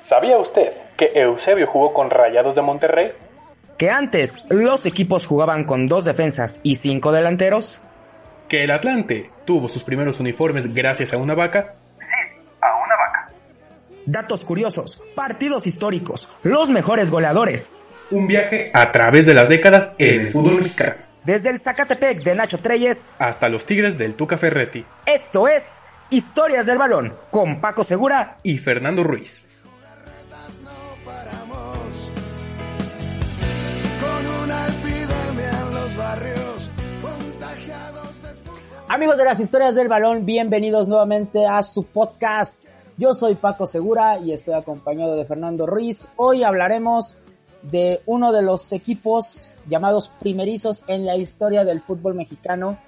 ¿Sabía usted que Eusebio jugó con Rayados de Monterrey? ¿Que antes los equipos jugaban con dos defensas y cinco delanteros? ¿Que el Atlante tuvo sus primeros uniformes gracias a una vaca? Sí, a una vaca. Datos curiosos, partidos históricos, los mejores goleadores. Un viaje a través de las décadas en el fútbol mexicano. Desde el Zacatepec de Nacho Treyes hasta los Tigres del Tuca Ferretti. Esto es Historias del Balón con Paco Segura y Fernando Ruiz. Amigos de las historias del balón, bienvenidos nuevamente a su podcast. Yo soy Paco Segura y estoy acompañado de Fernando Ruiz. Hoy hablaremos de uno de los equipos llamados primerizos en la historia del fútbol mexicano,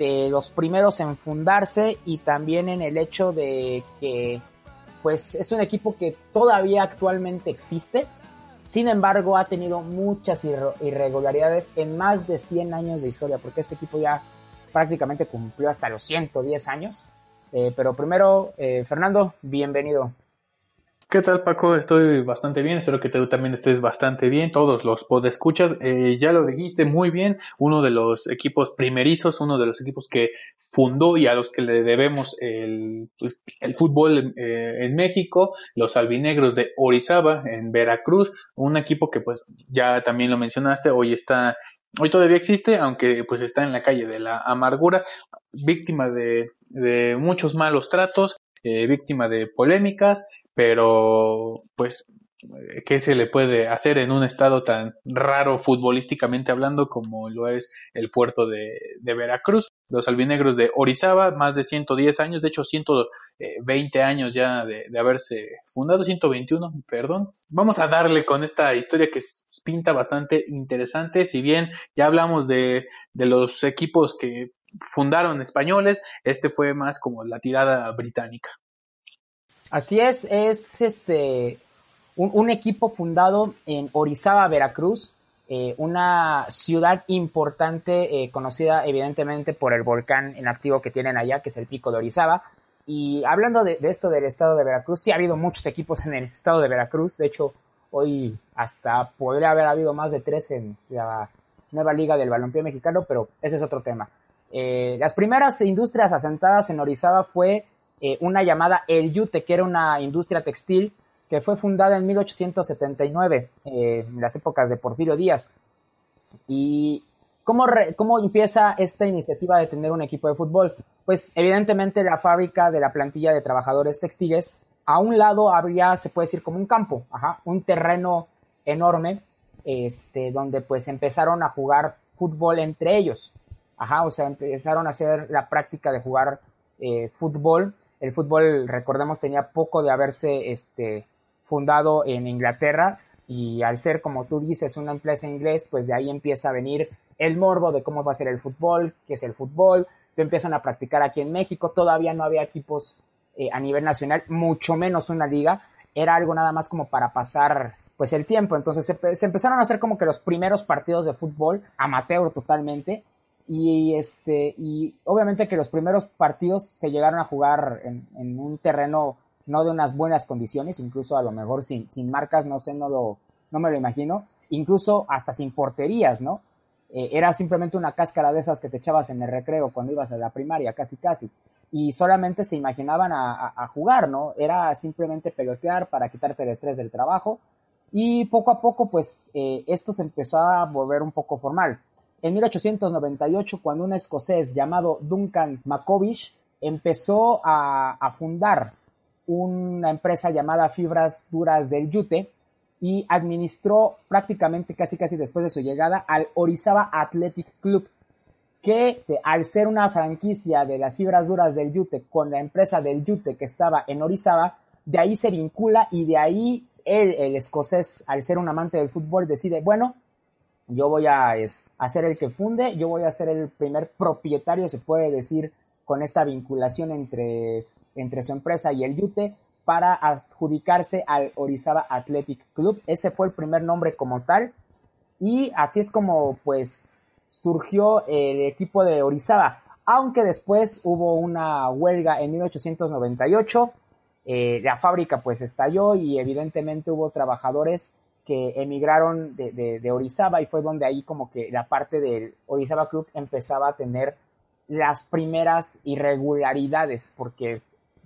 los primeros en fundarse y también en el hecho de que pues es un equipo que todavía actualmente existe, sin embargo ha tenido muchas irregularidades en más de 100 años de historia, porque este equipo ya prácticamente cumplió hasta los 110 años. Eh, pero primero, eh, Fernando, bienvenido. ¿Qué tal, Paco? Estoy bastante bien. Espero que tú también estés bastante bien. Todos los podescuchas, eh, ya lo dijiste muy bien. Uno de los equipos primerizos, uno de los equipos que fundó y a los que le debemos el, pues, el fútbol eh, en México, los albinegros de Orizaba, en Veracruz. Un equipo que, pues, ya también lo mencionaste, hoy está Hoy todavía existe, aunque pues está en la calle de la amargura, víctima de, de muchos malos tratos, eh, víctima de polémicas, pero pues qué se le puede hacer en un estado tan raro futbolísticamente hablando como lo es el puerto de, Veracruz. Los albinegros de Orizaba, más de 110 años, de hecho 120 años ya de, de, haberse fundado, 121, perdón. Vamos a darle con esta historia que pinta bastante interesante, si bien ya hablamos de, de los equipos que fundaron españoles, este fue más como la tirada británica. Así es, es este un, equipo fundado en Orizaba, Veracruz, eh, una ciudad importante, eh, conocida evidentemente por el volcán en activo que tienen allá, que es el Pico de Orizaba. Y hablando de, de, esto del estado de Veracruz, sí ha habido muchos equipos en el estado de Veracruz. De hecho, hoy hasta podría haber habido más de tres en la nueva liga del balompié mexicano, pero ese es otro tema. Eh, las primeras industrias asentadas en Orizaba fue eh, una llamada El Yute, que era una industria textil que fue fundada en 1879, eh, en las épocas de Porfirio Díaz. ¿Y cómo, re, cómo empieza esta iniciativa de tener un equipo de fútbol? Pues evidentemente la fábrica de la plantilla de trabajadores textiles, a un lado habría, se puede decir, como un campo, ajá, un terreno enorme, este, donde pues empezaron a jugar fútbol entre ellos. Ajá, o sea, empezaron a hacer la práctica de jugar eh, fútbol. El fútbol, recordemos, tenía poco de haberse este, fundado en Inglaterra y al ser, como tú dices, una empresa inglés, pues de ahí empieza a venir el morbo de cómo va a ser el fútbol, qué es el fútbol, lo empiezan a practicar aquí en México, todavía no había equipos eh, a nivel nacional, mucho menos una liga, era algo nada más como para pasar pues el tiempo, entonces se, se empezaron a hacer como que los primeros partidos de fútbol, amateur totalmente, y este, y obviamente que los primeros partidos se llegaron a jugar en, en un terreno no de unas buenas condiciones, incluso a lo mejor sin, sin marcas, no sé, no, lo, no me lo imagino, incluso hasta sin porterías, ¿no? Eh, era simplemente una cáscara de esas que te echabas en el recreo cuando ibas a la primaria, casi casi, y solamente se imaginaban a, jugar, ¿no? Era simplemente pelotear para quitarte el estrés del trabajo, y poco a poco, pues, eh, esto se empezó a volver un poco formal. En 1898, cuando un escocés llamado Duncan Maccovish empezó a, fundar una empresa llamada Fibras Duras del Yute y administró prácticamente casi casi después de su llegada al Orizaba Athletic Club, que al ser una franquicia de las fibras duras del Yute con la empresa del Yute que estaba en Orizaba, de ahí se vincula y de ahí el escocés, al ser un amante del fútbol, decide, bueno, yo voy a, es, ser el que funde, yo voy a ser el primer propietario, se puede decir, con esta vinculación entre entre su empresa y el Yute para adjudicarse al Orizaba Athletic Club. Ese fue el primer nombre como tal. Y así es como pues surgió el equipo de Orizaba. Aunque después hubo una huelga en 1898. eh, la fábrica pues estalló y evidentemente hubo trabajadores que emigraron de, de, Orizaba y fue donde ahí como que la parte del Orizaba Club empezaba a tener las primeras irregularidades porque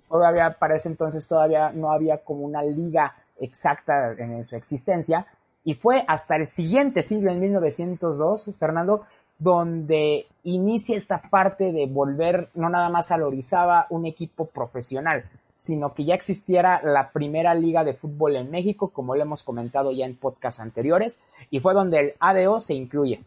todavía para ese entonces todavía no había como una liga exacta en su existencia y fue hasta el siguiente siglo, en 1902, Fernando, donde inicia esta parte de volver no nada más a Orizaba un equipo profesional, sino que ya existiera la primera liga de fútbol en México, como lo hemos comentado ya en podcasts anteriores, y fue donde el ADO se incluye.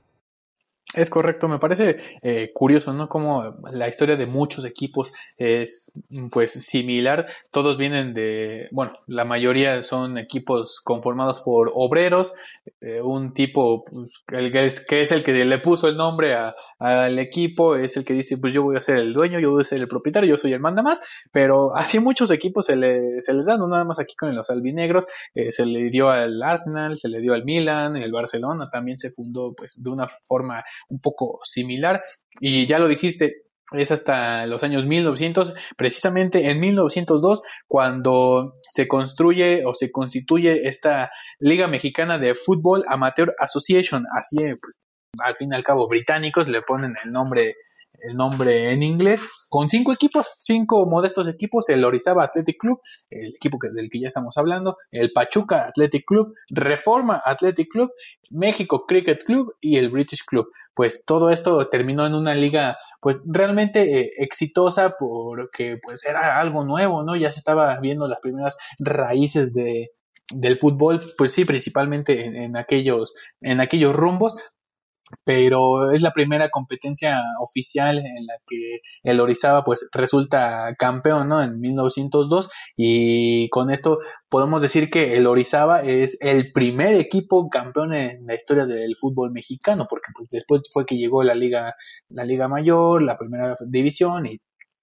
Es correcto, me parece eh, curioso, ¿no? Como la historia de muchos equipos es pues similar, todos vienen de, bueno, la mayoría son equipos conformados por obreros, eh, un tipo pues, el que, es, que es el que le puso el nombre al equipo, es el que dice, pues yo voy a ser el dueño, yo voy a ser el propietario, yo soy el manda más, pero así muchos equipos se, le, se les dan, no nada más aquí con los albinegros, eh, se le dio al Arsenal, se le dio al Milan, el Barcelona también se fundó pues de una forma un poco similar. Y ya lo dijiste, es hasta los años 1900, precisamente en 1902, cuando se construye o se constituye esta Liga Mexicana de Fútbol Amateur Association, así pues, al fin y al cabo británicos le ponen el nombre el nombre en inglés, con cinco equipos, cinco modestos equipos, el Orizaba Athletic Club, el equipo del que ya estamos hablando, el Pachuca Athletic Club, Reforma Athletic Club, México Cricket Club y el British Club. Pues todo esto terminó en una liga pues realmente eh, exitosa porque pues era algo nuevo, ¿no? Ya se estaba viendo las primeras raíces de, del fútbol, pues sí, principalmente en, aquellos, en aquellos rumbos, pero es la primera competencia oficial en la que el Orizaba pues resulta campeón, ¿no? En 1902 y con esto podemos decir que el Orizaba es el primer equipo campeón en la historia del fútbol mexicano, porque pues después fue que llegó la liga la liga mayor, la primera división y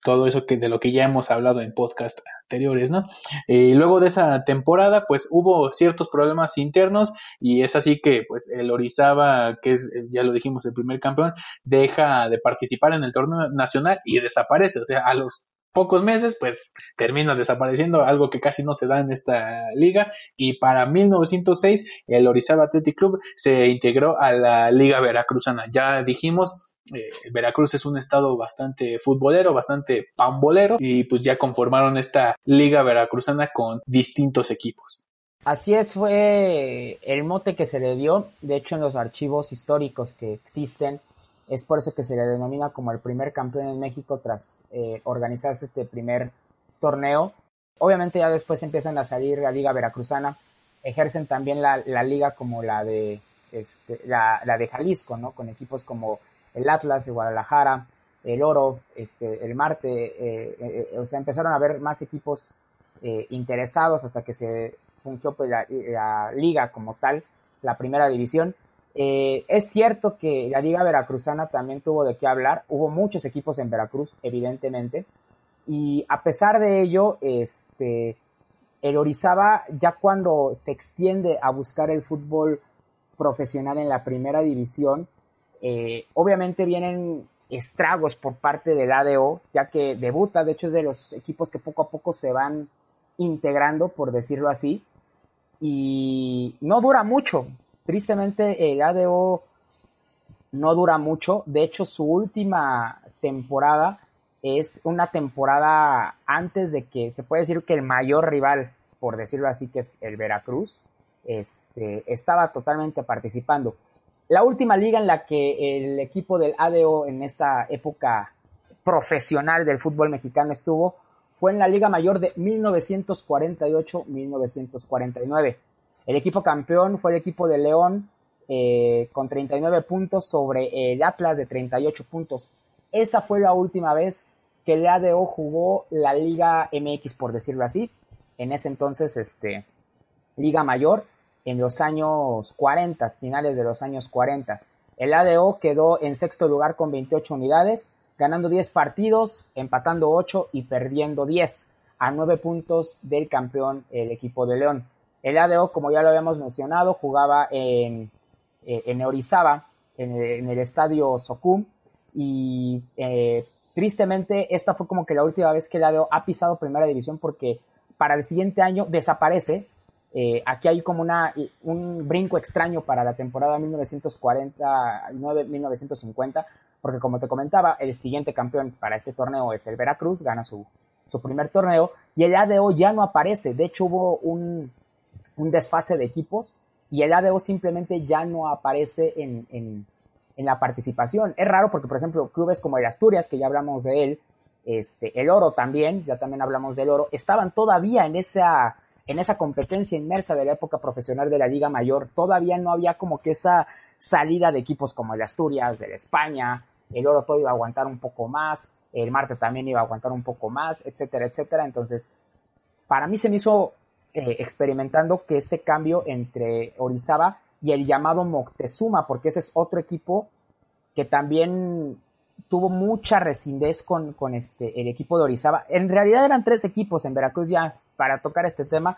todo eso que de lo que ya hemos hablado en podcast anteriores, ¿no? Y luego de esa temporada, pues hubo ciertos problemas internos y es así que, pues, el Orizaba, que es, ya lo dijimos, el primer campeón, deja de participar en el torneo nacional y desaparece, o sea, a los pocos meses, pues termina desapareciendo, algo que casi no se da en esta liga. Y para 1906, el Orizaba Athletic Club se integró a la Liga Veracruzana. Ya dijimos, eh, Veracruz es un estado bastante futbolero, bastante pambolero y pues ya conformaron esta liga veracruzana con distintos equipos. Así es, fue el mote que se le dio, de hecho en los archivos históricos que existen, es por eso que se le denomina como el primer campeón en México tras eh, organizarse este primer torneo. Obviamente ya después empiezan a salir la liga veracruzana, ejercen también la, liga como la de, este, la, de Jalisco, ¿no? Con equipos como el Atlas de Guadalajara, el Oro, este, el Marte, eh, eh, eh, o sea, empezaron a haber más equipos interesados hasta que se fungió pues, la, liga como tal, la primera división. Es cierto que la liga veracruzana también tuvo de qué hablar, hubo muchos equipos en Veracruz, evidentemente, y a pesar de ello, este, el Orizaba ya cuando se extiende a buscar el fútbol profesional en la primera división, eh, obviamente vienen estragos por parte del ADO, ya que debuta, de hecho es de los equipos que poco a poco se van integrando, por decirlo así, y no dura mucho. Tristemente el ADO no dura mucho, de hecho su última temporada es una temporada antes de que se puede decir que el mayor rival, por decirlo así, que es el Veracruz, este, estaba totalmente participando. La última liga en la que el equipo del ADO en esta época profesional del fútbol mexicano estuvo fue en la Liga Mayor de 1948-1949. El equipo campeón fue el equipo de León eh, con 39 puntos sobre el Atlas de 38 puntos. Esa fue la última vez que el ADO jugó la Liga MX, por decirlo así. En ese entonces, este, Liga Mayor en los años 40, finales de los años 40. El ADO quedó en sexto lugar con 28 unidades, ganando 10 partidos, empatando 8 y perdiendo 10, a 9 puntos del campeón, el equipo de León. El ADO, como ya lo habíamos mencionado, jugaba en, eh, en Orizaba, en, el estadio Socum, y eh, tristemente esta fue como que la última vez que el ADO ha pisado primera división porque para el siguiente año desaparece. Eh, aquí hay como una, un brinco extraño para la temporada 1940-1950, porque como te comentaba, el siguiente campeón para este torneo es el Veracruz, gana su, su primer torneo, y el ADO ya no aparece. De hecho, hubo un, un desfase de equipos y el ADO simplemente ya no aparece en, en, en, la participación. Es raro porque, por ejemplo, clubes como el Asturias, que ya hablamos de él, este, el Oro también, ya también hablamos del Oro, estaban todavía en esa, en esa competencia inmersa de la época profesional de la Liga Mayor. Todavía no había como que esa salida de equipos como el Asturias, de España, el Oro todo iba a aguantar un poco más, el Marte también iba a aguantar un poco más, etcétera, etcétera. Entonces, para mí se me hizo eh, experimentando que este cambio entre Orizaba y el llamado Moctezuma, porque ese es otro equipo que también tuvo mucha resindez con, con este, el equipo de Orizaba. En realidad eran tres equipos en Veracruz ya para tocar este tema.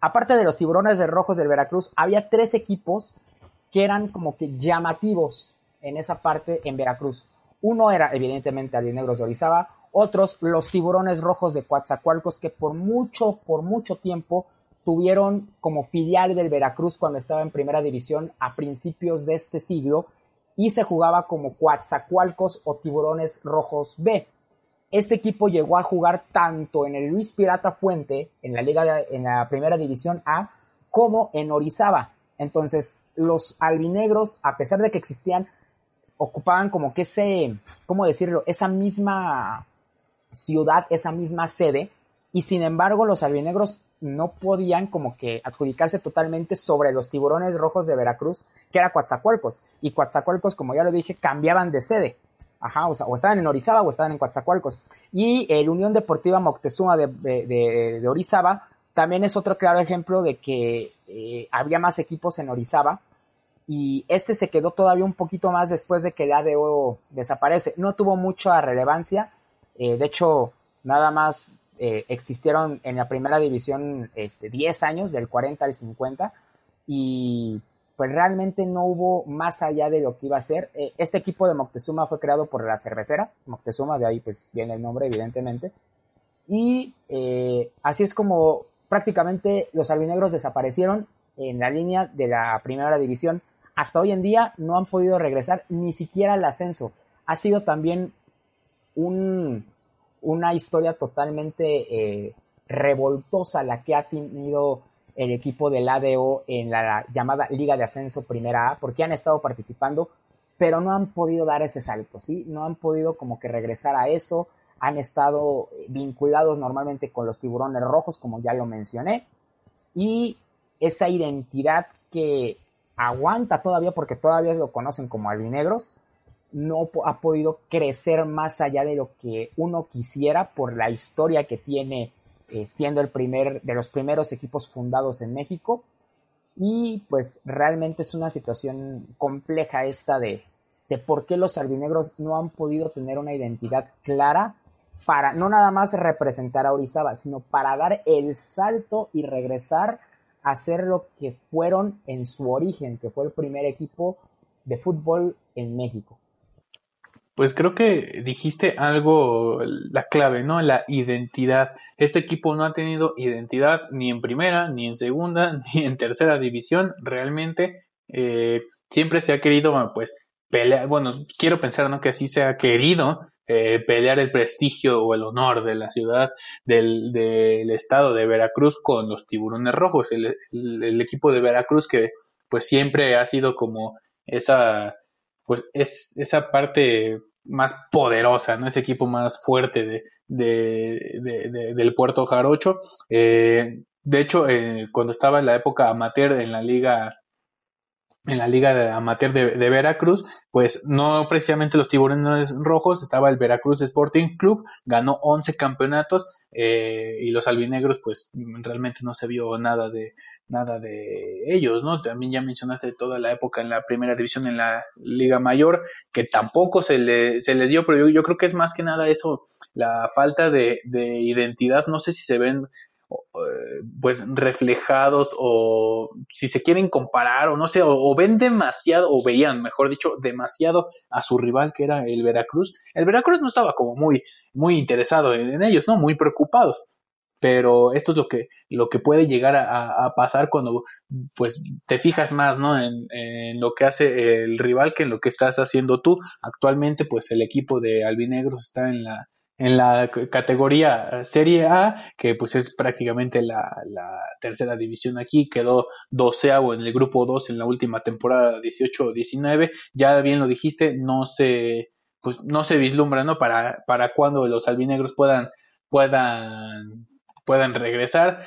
Aparte de los tiburones de rojos del Veracruz, había tres equipos que eran como que llamativos en esa parte en Veracruz. Uno era evidentemente Alinegros de Orizaba, otros, los tiburones rojos de Coatzacoalcos, que por mucho, por mucho tiempo tuvieron como filial del Veracruz cuando estaba en primera división a principios de este siglo y se jugaba como Coatzacoalcos o Tiburones Rojos B. Este equipo llegó a jugar tanto en el Luis Pirata Fuente, en la liga, en la primera división A, como en Orizaba. Entonces, los albinegros, a pesar de que existían, ocupaban como que ese, ¿cómo decirlo? Esa misma ciudad, esa misma sede, y sin embargo los albinegros no podían como que adjudicarse totalmente sobre los tiburones rojos de Veracruz, que era Coatzacoalcos, y Coatzacoalcos, como ya lo dije, cambiaban de sede. Ajá, o, sea, o estaban en Orizaba o estaban en Coatzacoalcos. Y el Unión Deportiva Moctezuma de, de, Orizaba también es otro claro ejemplo de que eh, había más equipos en Orizaba y este se quedó todavía un poquito más después de que el ADO desaparece. No tuvo mucha relevancia, eh, de hecho, nada más eh, existieron en la primera división este, 10 años, del 40 al 50, y pues realmente no hubo más allá de lo que iba a ser. Eh, este equipo de Moctezuma fue creado por la cervecera, Moctezuma, de ahí pues viene el nombre evidentemente, y así es como prácticamente los albinegros desaparecieron en la línea de la primera división. Hasta hoy en día no han podido regresar ni siquiera al ascenso. Ha sido también un, una historia totalmente eh, revoltosa la que ha tenido el equipo del ADO en la llamada Liga de Ascenso Primera A, porque han estado participando, pero no han podido dar ese salto, ¿sí? No han podido como que regresar a eso, han estado vinculados normalmente con los tiburones rojos, como ya lo mencioné, y esa identidad que aguanta todavía, porque todavía lo conocen como albinegros, no ha podido crecer más allá de lo que uno quisiera por la historia que tiene eh, siendo el primer de los primeros equipos fundados en México y pues realmente es una situación compleja esta de, de por qué los albinegros no han podido tener una identidad clara para no nada más representar a Orizaba, sino para dar el salto y regresar a ser lo que fueron en su origen, que fue el primer equipo de fútbol en México. Pues creo que dijiste algo, la clave, ¿no? La identidad. Este equipo no ha tenido identidad ni en primera, ni en segunda, ni en tercera división. Realmente eh, siempre se ha querido, pues, pelear. Bueno, quiero pensar, ¿no? Que así se ha querido eh, pelear el prestigio o el honor de la ciudad, del, del estado de Veracruz con los tiburones rojos. El, el equipo de Veracruz que, pues, siempre ha sido como esa pues es esa parte más poderosa, ¿no? Ese equipo más fuerte de, de, del Puerto Jarocho. Eh, de hecho, eh, cuando estaba en la época amateur en la liga en la liga amateur de, Veracruz, pues no precisamente los tiburones rojos, estaba el Veracruz Sporting Club, ganó 11 campeonatos eh, y los albinegros pues realmente no se vio nada de nada de ellos, ¿no? También ya mencionaste toda la época en la primera división en la Liga Mayor, que tampoco se le, se le dio, pero yo, yo creo que es más que nada eso, la falta de, de identidad, no sé si se ven pues reflejados o si se quieren comparar o no sé, o, ven demasiado, o veían, mejor dicho, demasiado a su rival que era el Veracruz. El Veracruz no estaba como muy, muy interesado en, ellos, ¿no? Muy preocupados. pero esto es lo que, lo que puede llegar a, pasar cuando pues te fijas más ¿no? En, en, lo que hace el rival que en lo que estás haciendo tú. Actualmente pues el equipo de Albinegros está en la, en la categoría Serie A, que pues es prácticamente la, la tercera división aquí, quedó doceavo en el grupo 2 en la última temporada 18-19, ya bien lo dijiste, no se, pues no se vislumbra, ¿no? Para, para cuando los albinegros puedan, puedan puedan regresar.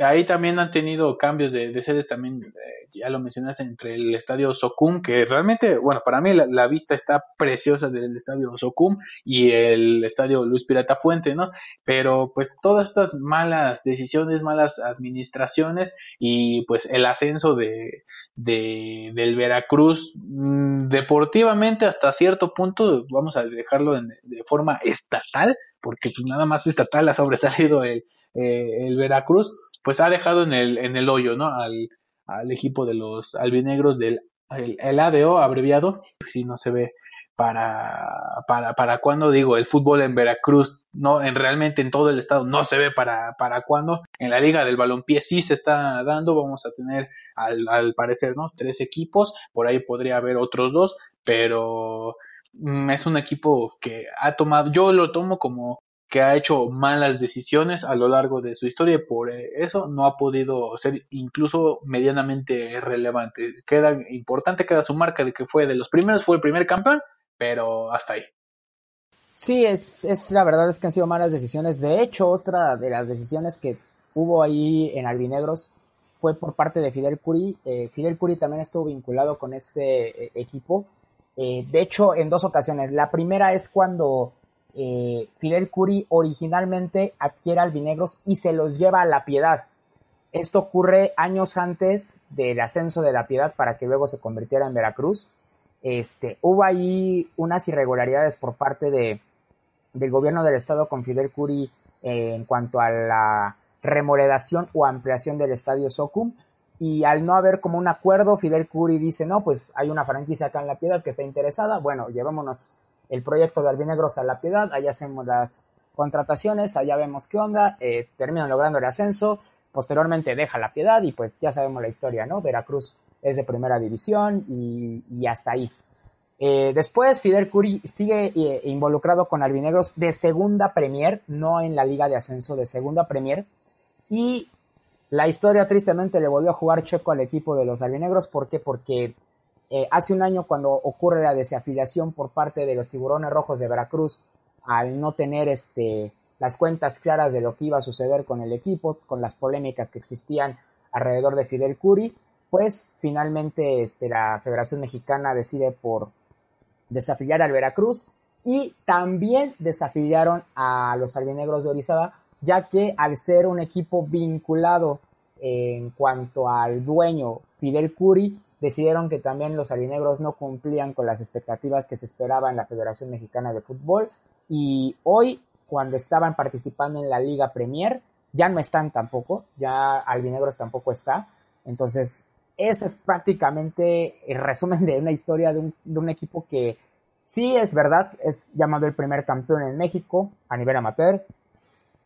Ahí también han tenido cambios de, sedes, también eh, ya lo mencionaste, entre el estadio Socum, que realmente, bueno, para mí la, vista está preciosa del estadio Socum y el estadio Luis Pirata Fuente, ¿no? Pero pues todas estas malas decisiones, malas administraciones y pues el ascenso de, de del Veracruz mm, deportivamente hasta cierto punto, vamos a dejarlo de forma estatal, porque pues nada más estatal ha sobresalido el, eh, el Veracruz, pues ha dejado en el, en el hoyo, ¿no? Al, al equipo de los albinegros del el, ADO abreviado, pues sí no se ve para, para, para cuándo digo, el fútbol en Veracruz, no, en realmente en todo el estado no se ve para, para cuándo, en la liga del balompié sí se está dando, vamos a tener al, al parecer, ¿no? Tres equipos, por ahí podría haber otros dos, pero es un equipo que ha tomado, yo lo tomo como que ha hecho malas decisiones a lo largo de su historia y por eso no ha podido ser incluso medianamente relevante. Queda importante, queda su marca de que fue de los primeros, fue el primer campeón, pero hasta ahí. Sí, es, es la verdad es que han sido malas decisiones. De hecho, otra de las decisiones que hubo ahí en Albinegros fue por parte de Fidel Curi. Eh, Fidel Curi también estuvo vinculado con este eh, equipo. Eh, de hecho, en dos ocasiones. La primera es cuando eh, Fidel Curi originalmente adquiere albinegros y se los lleva a La Piedad. Esto ocurre años antes del ascenso de La Piedad para que luego se convirtiera en Veracruz. Este, hubo ahí unas irregularidades por parte de, del gobierno del estado con Fidel Curi eh, en cuanto a la remodelación o ampliación del estadio Socum. Y al no haber como un acuerdo, Fidel Curi dice, no, pues hay una franquicia acá en La Piedad que está interesada, bueno, llevémonos el proyecto de Albinegros a la Piedad, allá hacemos las contrataciones, allá vemos qué onda, eh, terminan logrando el ascenso, posteriormente deja la Piedad y pues ya sabemos la historia, ¿no? Veracruz es de primera división y, hasta ahí. Eh, después Fidel Curi sigue eh, involucrado con Albinegros de segunda Premier, no en la liga de ascenso, de segunda Premier. Y la historia tristemente le volvió a jugar Checo al equipo de los Albinegros. ¿Por qué? Porque eh, hace un año cuando ocurre la desafiliación por parte de los tiburones rojos de Veracruz al no tener este, las cuentas claras de lo que iba a suceder con el equipo, con las polémicas que existían alrededor de Fidel Curi, pues finalmente este, la Federación Mexicana decide por desafiliar al Veracruz y también desafiliaron a los albinegros de Orizaba, ya que al ser un equipo vinculado en cuanto al dueño Fidel Curi, decidieron que también los alinegros no cumplían con las expectativas que se esperaba en la Federación Mexicana de Fútbol. Y hoy cuando estaban participando en la Liga Premier ya no están tampoco, ya Albinegros tampoco está, entonces ese es prácticamente el resumen de una historia de un, de un equipo que sí es verdad, es llamado el primer campeón en México a nivel amateur,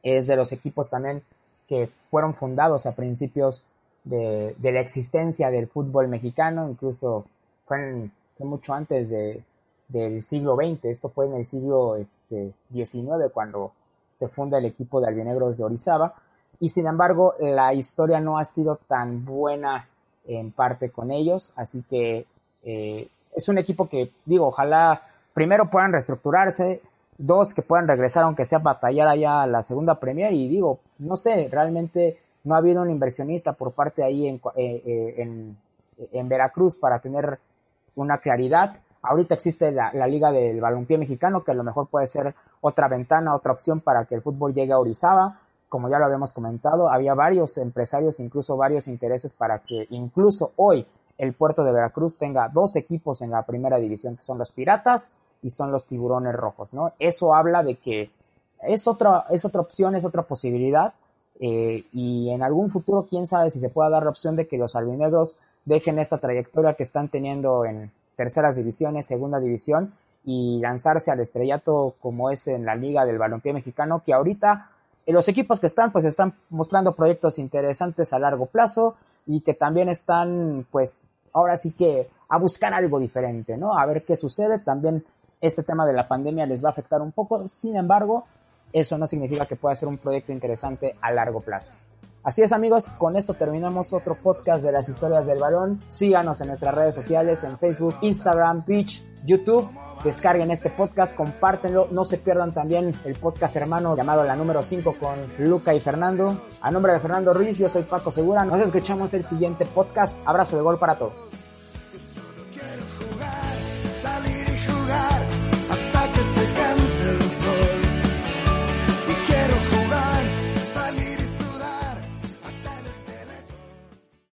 es de los equipos también que fueron fundados a principios de, la existencia del fútbol mexicano, incluso fue, mucho antes de, del siglo XX, esto fue en el siglo este, XIX cuando se funda el equipo de albinegros de Orizaba, y sin embargo la historia no ha sido tan buena en parte con ellos, así que eh, es un equipo que digo, ojalá primero puedan reestructurarse, dos que puedan regresar aunque sea batallar allá la segunda Premier y digo, no sé, realmente no ha habido un inversionista por parte ahí en, eh, eh, en, en Veracruz para tener una claridad. Ahorita existe la, Liga del Balompié Mexicano, que a lo mejor puede ser otra ventana, otra opción para que el fútbol llegue a Orizaba. Como ya lo habíamos comentado, había varios empresarios, incluso varios intereses para que incluso hoy el puerto de Veracruz tenga dos equipos en la primera división, que son los Piratas y son los Tiburones Rojos, ¿no? Eso habla de que es otra, es otra opción, es otra posibilidad eh, y en algún futuro, quién sabe si se pueda dar la opción de que los albinegros dejen esta trayectoria que están teniendo en terceras divisiones, segunda división y lanzarse al estrellato como es en la Liga del Balompié Mexicano, que ahorita los equipos que están, pues están mostrando proyectos interesantes a largo plazo y que también están, pues, ahora sí que a buscar algo diferente, ¿no? A ver qué sucede. También este tema de la pandemia les va a afectar un poco. Sin embargo, eso no significa que pueda ser un proyecto interesante a largo plazo. Así es amigos, con esto terminamos otro podcast de las historias del balón. Síganos en nuestras redes sociales, en Facebook, Instagram, Twitch, YouTube. Descarguen este podcast, compártenlo. No se pierdan también el podcast hermano llamado La Número 5 con Luca y Fernando. A nombre de Fernando Ruiz, yo soy Paco Segura. Nos escuchamos el siguiente podcast. Abrazo de gol para todos.